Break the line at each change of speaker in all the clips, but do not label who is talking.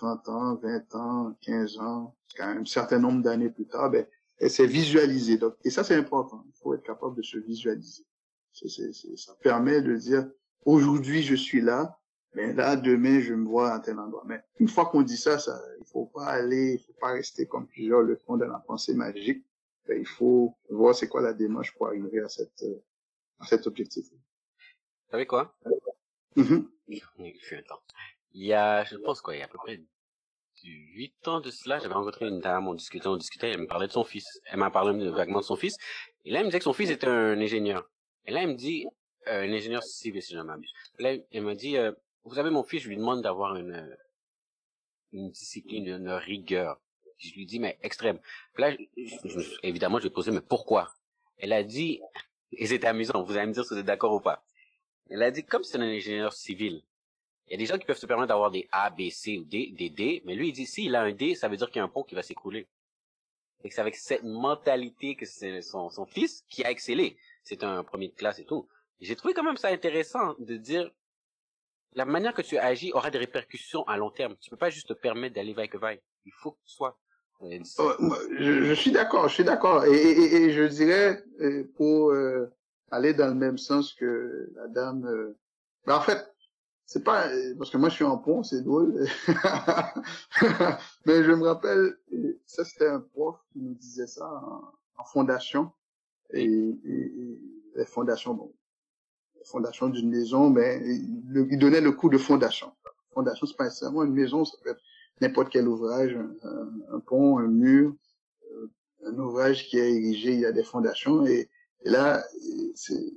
30 ans, 20 ans, 15 ans, quand un certain nombre d'années plus tard, ben, visualisée. Donc, et ça, c'est important. Il faut être capable de se visualiser. C'est, c'est, c'est, ça permet de dire, aujourd'hui, je suis là, mais là, demain, je me vois à tel endroit. Mais une fois qu'on dit ça, ça, il faut pas aller, il faut pas rester comme plusieurs le font dans la pensée magique. Ben, il faut voir c'est quoi la démarche pour arriver à cette, à cet objectif. Vous
savez quoi?
Mm-hmm.
Il y a, je pense quoi, il y a à peu près huit ans de cela, j'avais rencontré une dame, on discutait, on discutait, elle me parlait de son fils. Elle m'a parlé vaguement de son fils. Et là, elle me disait que son fils était un ingénieur. Et là, elle me dit, euh, un ingénieur civil, si je ne m'abuse. Là, elle m'a dit, euh, vous savez, mon fils, je lui demande d'avoir une, une discipline, une rigueur. Je lui dis, mais extrême. Là, évidemment, je lui ai posé, mais pourquoi? Elle a dit, et c'est amusant, vous allez me dire si vous êtes d'accord ou pas. Elle a dit, comme c'est un ingénieur civil, il y a des gens qui peuvent se permettre d'avoir des A, B, C ou D, des D, mais lui, il dit, s'il a un D, ça veut dire qu'il y a un pont qui va s'écrouler. Et c'est avec cette mentalité que c'est son, son fils qui a excellé. C'est un premier de classe et tout. J'ai trouvé quand même ça intéressant de dire, la manière que tu agis aura des répercussions à long terme. Tu peux pas juste te permettre d'aller vaille que vaille. Il faut que tu sois.
Euh, je, suis d'accord, je suis d'accord. Et, et, et, je dirais, euh, pour euh, aller dans le même sens que la dame, ben en fait, c'est pas parce que moi je suis en pont, c'est drôle. Mais je me rappelle, ça c'était un prof qui nous disait ça en, en fondation et, et, les fondations, bon, fondation d'une maison, mais il, il, donnait le coup de fondation. Fondation, c'est pas nécessairement une maison, ça peut être n'importe quel ouvrage, un, un, pont, un mur, euh, un ouvrage qui est érigé, il y a des fondations, et, et là, c'est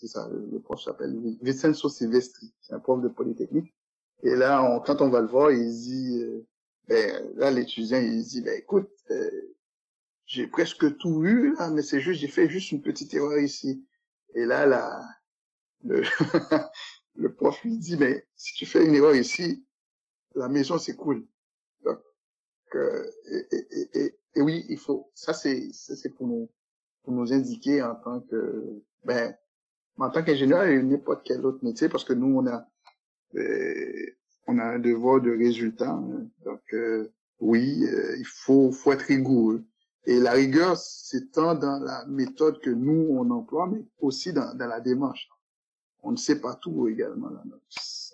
c'est ça, le prof s'appelle Vincenzo Silvestri, c'est un prof de Polytechnique. Et là, on, quand on va le voir, il dit, euh, ben, là, l'étudiant, il dit, ben, écoute, euh, j'ai presque tout eu, là, mais c'est juste, j'ai fait juste une petite erreur ici. Et là, là, le, le prof lui dit, mais si tu fais une erreur ici, la maison s'écoule. Donc, euh, et, et, et, et, oui, il faut, ça c'est, c'est pour nous, pour nous indiquer en tant que, ben, en tant qu'ingénieur et n'importe quel autre métier, parce que nous, on a, euh, on a un devoir de résultat. Hein. Donc, euh, oui, euh, il faut, faut être rigoureux. Et la rigueur, c'est tant dans la méthode que nous, on emploie, mais aussi dans, dans la démarche. On ne sait pas tout également. Là.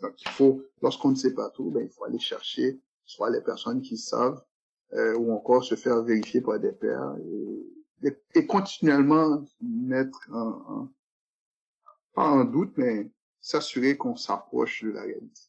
Donc, il faut, lorsqu'on ne sait pas tout, ben, il faut aller chercher soit les personnes qui savent, ou encore se faire vérifier par des pairs et, et, continuellement mettre en, en doute, mais s'assurer qu'on s'approche de la réalité.